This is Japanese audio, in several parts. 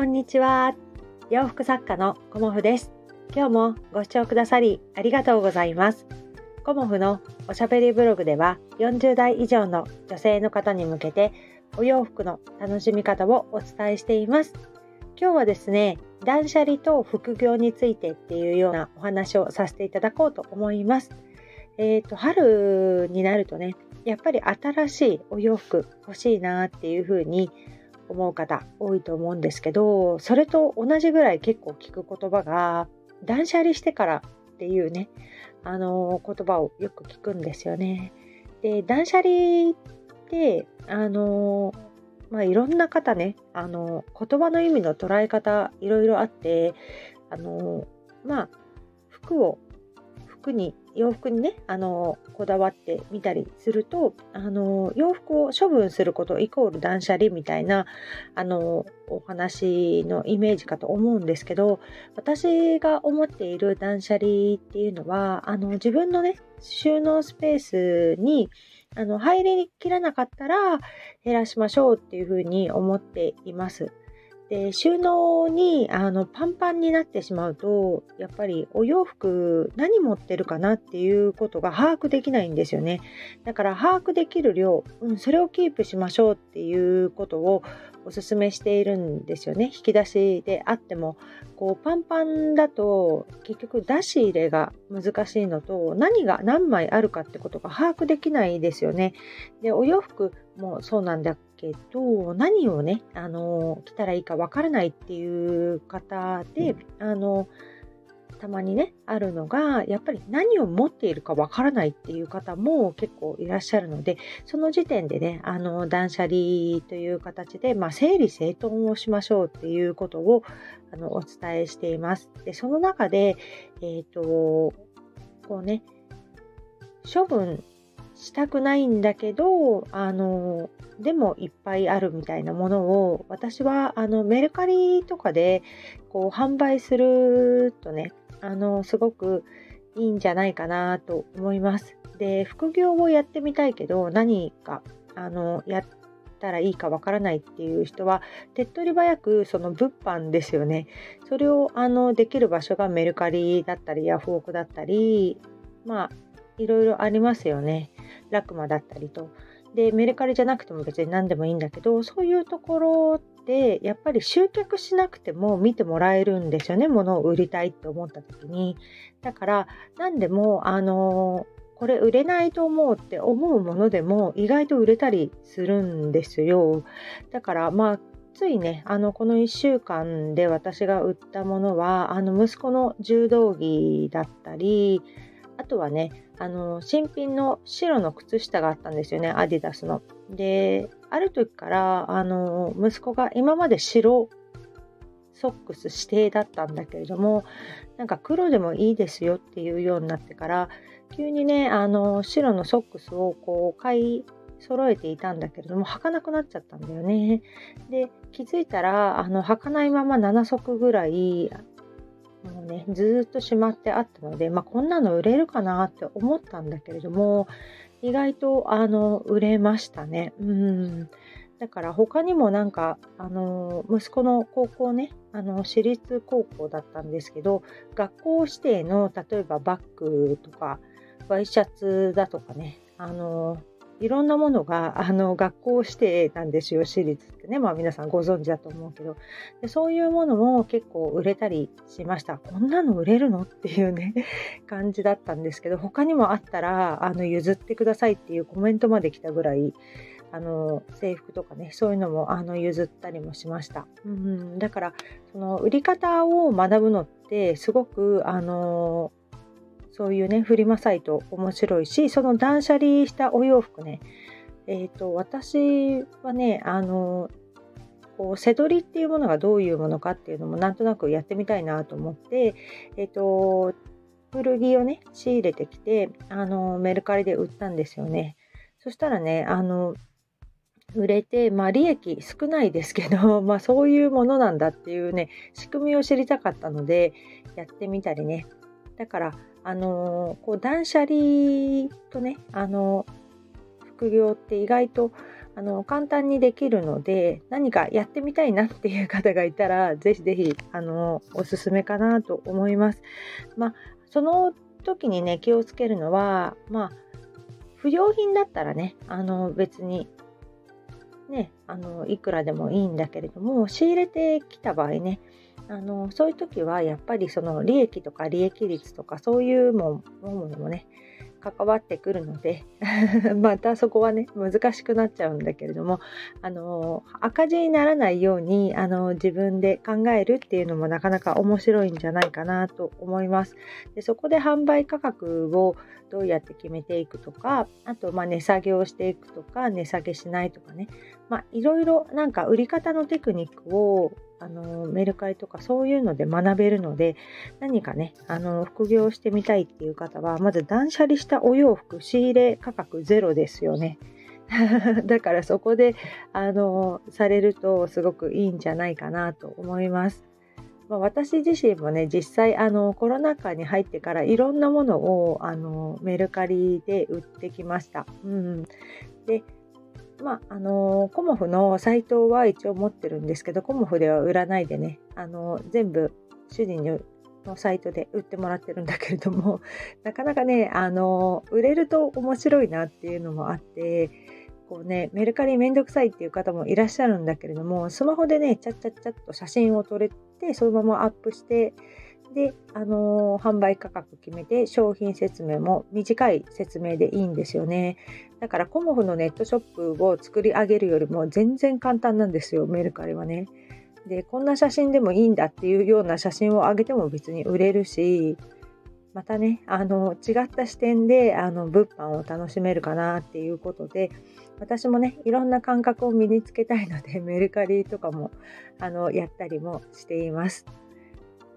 こんにちは。洋服作家のコモフです。今日もご視聴くださりありがとうございます。コモフのおしゃべりブログでは40代以上の女性の方に向けてお洋服の楽しみ方をお伝えしています。今日はですね、断捨離と副業についてっていうようなお話をさせていただこうと思います。えっ、ー、と、春になるとね、やっぱり新しいお洋服欲しいなっていうふうに思う方多いと思うんですけどそれと同じぐらい結構聞く言葉が断捨離してからっていうねあの言葉をよく聞くんですよね。で断捨離ってあのまあいろんな方ねあの言葉の意味の捉え方いろいろあってあのまあ服を服に洋服にねあのこだわってみたりするとあの洋服を処分することイコール断捨離みたいなあのお話のイメージかと思うんですけど私が思っている断捨離っていうのはあの自分のね収納スペースにあの入りきらなかったら減らしましょうっていうふうに思っています。で収納にあのパンパンになってしまうとやっぱりお洋服何持ってるかなっていうことが把握できないんですよね。だから把握できる量、うん、それをキープしましょうっていうことをおすすめしているんですよね。引き出しであっても。こうパンパンだと結局出し入れが難しいのと何が何枚あるかってことが把握できないですよね。でお洋服もそうなんだ。けど何をねあの着たらいいかわからないっていう方で、あのたまにねあるのがやっぱり何を持っているかわからないっていう方も結構いらっしゃるのでその時点でねあの断捨離という形で、まあ、整理整頓をしましょうっていうことをあのお伝えしています。でその中で、えっ、ー、とこうね処分したくないんだけどあのでもいっぱいあるみたいなものを私はあのメルカリとかでこう販売するとねあのすごくいいんじゃないかなと思います。で副業をやってみたいけど何かあのやったらいいかわからないっていう人は手っ取り早くその物販ですよねそれをあのできる場所がメルカリだったりヤフオクだったりまあいろいろありますよね。ラクマだったりと。で、メルカリじゃなくても別に何でもいいんだけど、そういうところってやっぱり集客しなくても見てもらえるんですよね。物を売りたいって思った時に。だから、何でも、あのこれ売れないと思うって思うものでも意外と売れたりするんですよ。だからまあついね、あの、この1週間で私が売ったものは、あの、息子の柔道着だったり、あとはね、あの、新品の白の靴下があったんですよね、アディダスの。で、ある時から、あの、息子が今まで白ソックス指定だったんだけれども、なんか黒でもいいですよっていうようになってから、急にね、あの、白のソックスをこう買い揃えていたんだけれども、履かなくなっちゃったんだよね。で、気づいたら、あの、履かないまま7足ぐらい、もうね、ずっとしまってあったので、まあ、こんなの売れるかなって思ったんだけれども、意外とあの売れましたね。うんだから他にもなんか、あの息子の高校ね、あの私立高校だったんですけど、学校指定の例えばバッグとか、ワイシャツだとかね、あのいろんなものがあの学校指定なんですよ、私立ってね。まあ皆さんご存知だと思うけど。でそういうものも結構売れたりしました。こんなの売れるのっていうね、感じだったんですけど、他にもあったら、あの、譲ってくださいっていうコメントまで来たぐらい、あの、制服とかね、そういうのも、あの、譲ったりもしました。うん、だから、その、売り方を学ぶのって、すごく、あの、そういうね、フリマサイト面白いし、その断捨離したお洋服ね、えっ、ー、と、私はね、あの、こう、背取りっていうものがどういうものかっていうのもなんとなくやってみたいなと思って、えっ、ー、と、古着をね、仕入れてきて、あの、メルカリで売ったんですよね。そしたらね、あの、売れて、まあ、利益少ないですけど、まあ、そういうものなんだっていうね、仕組みを知りたかったので、やってみたりね。だから、あのこう断捨離とね、あの副業って意外とあの簡単にできるので何かやってみたいなっていう方がいたらぜひぜひあのおすすめかなと思います。まあ、その時にね気をつけるのはまあ不良品だったらねあの別にねあのいくらでもいいんだけれども仕入れてきた場合ねあのそういう時はやっぱりその利益とか利益率とかそういうものもね関わってくるので またそこはね難しくなっちゃうんだけれどもあの赤字にならないようにあの自分で考えるっていうのもなかなか面白いんじゃないかなと思います。でそこで販売価格をどうやって決めていくとかあとま値下げをしていくとか値下げしないとかねまあいろいろなんか売り方のテクニックをあのメルカリとかそういうので学べるので何かねあの副業してみたいっていう方はまず断捨離したお洋服仕入れ価格ゼロですよね。だからそこであのされるとすごくいいんじゃないかなと思います。まあ、私自身もね実際あのコロナ禍に入ってからいろんなものをあのメルカリで売ってきました。うん、でまあ、あのコモフのサイトは一応持ってるんですけど、コモフでは売らないでね、あの全部主人のサイトで売ってもらってるんだけれども、なかなかね、あの売れると面白いなっていうのもあって、こうね、メルカリめんどくさいっていう方もいらっしゃるんだけれども、スマホでね、ちゃっちゃっちゃっと写真を撮れて、そのままアップして、で、あのー、販売価格決めて商品説明も短い説明でいいんですよね。だからコモフのネットショップを作り上げるよりも全然簡単なんですよ、メルカリはね。で、こんな写真でもいいんだっていうような写真を上げても別に売れるし、またね、あの、違った視点で、あの、物販を楽しめるかなっていうことで、私もね、いろんな感覚を身につけたいので、メルカリとかも、あの、やったりもしています。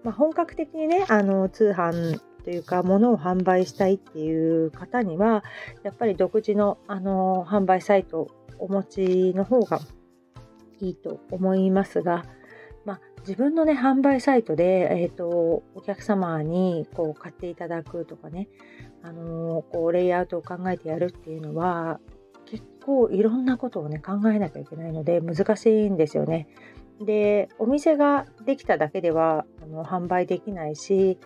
まあ、本格的にねあの通販というか物を販売したいっていう方にはやっぱり独自のあの販売サイトをお持ちの方がいいと思いますが、まあ、自分のね販売サイトで、えーと、お客様にこう買っていただくとかね、あのこうレイアウトを考えてやるっていうのは結構いろんなことをね考えなきゃいけないので難しいんですよね。でお店ができただけではあの販売できないし、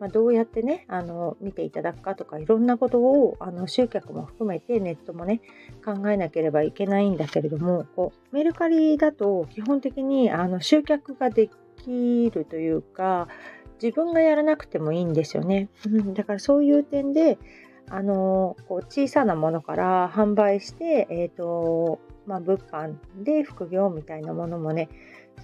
まあ、どうやってねあの見ていただくかとかいろんなことをあの集客も含めてネットもね考えなければいけないんだけれどもこうメルカリだと基本的にあの集客ができるというか自分がやらなくてもいいんですよね。だからそういう点であのこう小さなものから販売して、えーとまあ、物販で副業みたいなものもね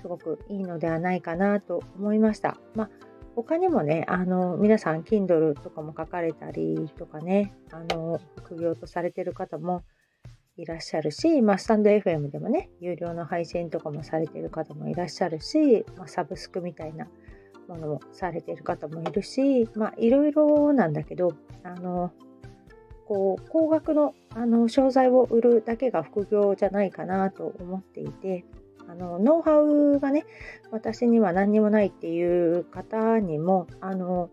すごくいいのではないかなと思いました。まあ他にもね、あの皆さん Kindle とかも書かれたりとかね、あの副業とされてる方もいらっしゃるし、まあ、スタンド FM でもね、有料の配信とかもされてる方もいらっしゃるし、まあ、サブスクみたいなものもされてる方もいるし、まあ、いろいろなんだけど、あのこう高額のあの商材を売るだけが副業じゃないかなと思っていてあのノウハウがね私には何にもないっていう方にもあの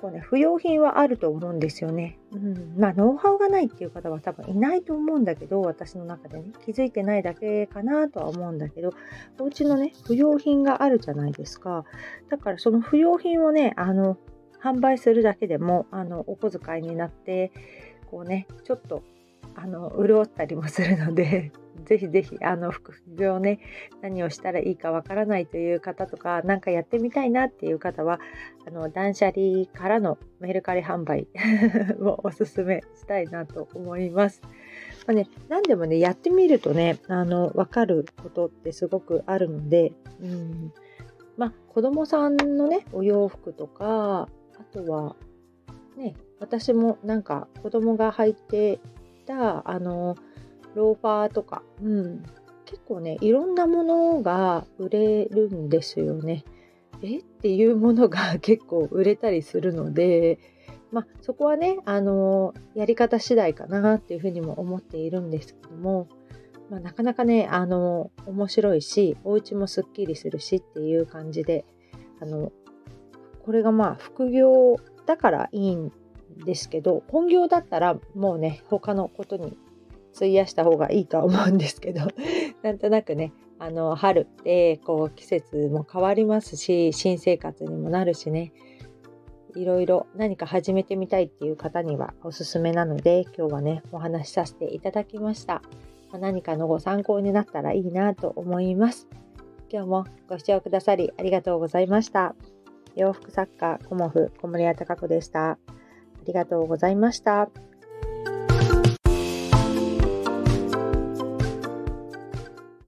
こうね、不要品はあると思うんですよね。うん、まあ、ノウハウがないっていう方は多分いないと思うんだけど、私の中でね、気づいてないだけかなとは思うんだけど、お家のね、不要品があるじゃないですか。だからその不要品をね、あの、販売するだけでも、あの、お小遣いになって、こうねちょっとあの潤ったりもするので ぜひぜひあの副業ね何をしたらいいかわからないという方とか何かやってみたいなっていう方はあの断捨離からのメルカリ販売 をおすすめしたいなと思います。まあね、何でもねやってみるとねあの分かることってすごくあるので、うんまあ、子供さんのねお洋服とかあとはね私もなんか子供が履いてたあのローファーとか、うん、結構ねいろんなものが売れるんですよね。え？っていうものが 結構売れたりするので、まあ、そこはねあのやり方次第かなっていうふうにも思っているんですけども、まあ、なかなかねあの面白いしお家もすっきりするしっていう感じであのこれがまあ副業だからいいんですけど本業だったらもうね他のことに費やした方がいいとは思うんですけど なんとなくねあの春ってこう季節も変わりますし新生活にもなるしねいろいろ何か始めてみたいっていう方にはおすすめなので今日はねお話しさせていただきました、ま、何かのご参考になったらいいなと思います。今日もご視聴くださりありがとうございました。洋服作家コモフ小森屋隆子でした。ありがとうございました。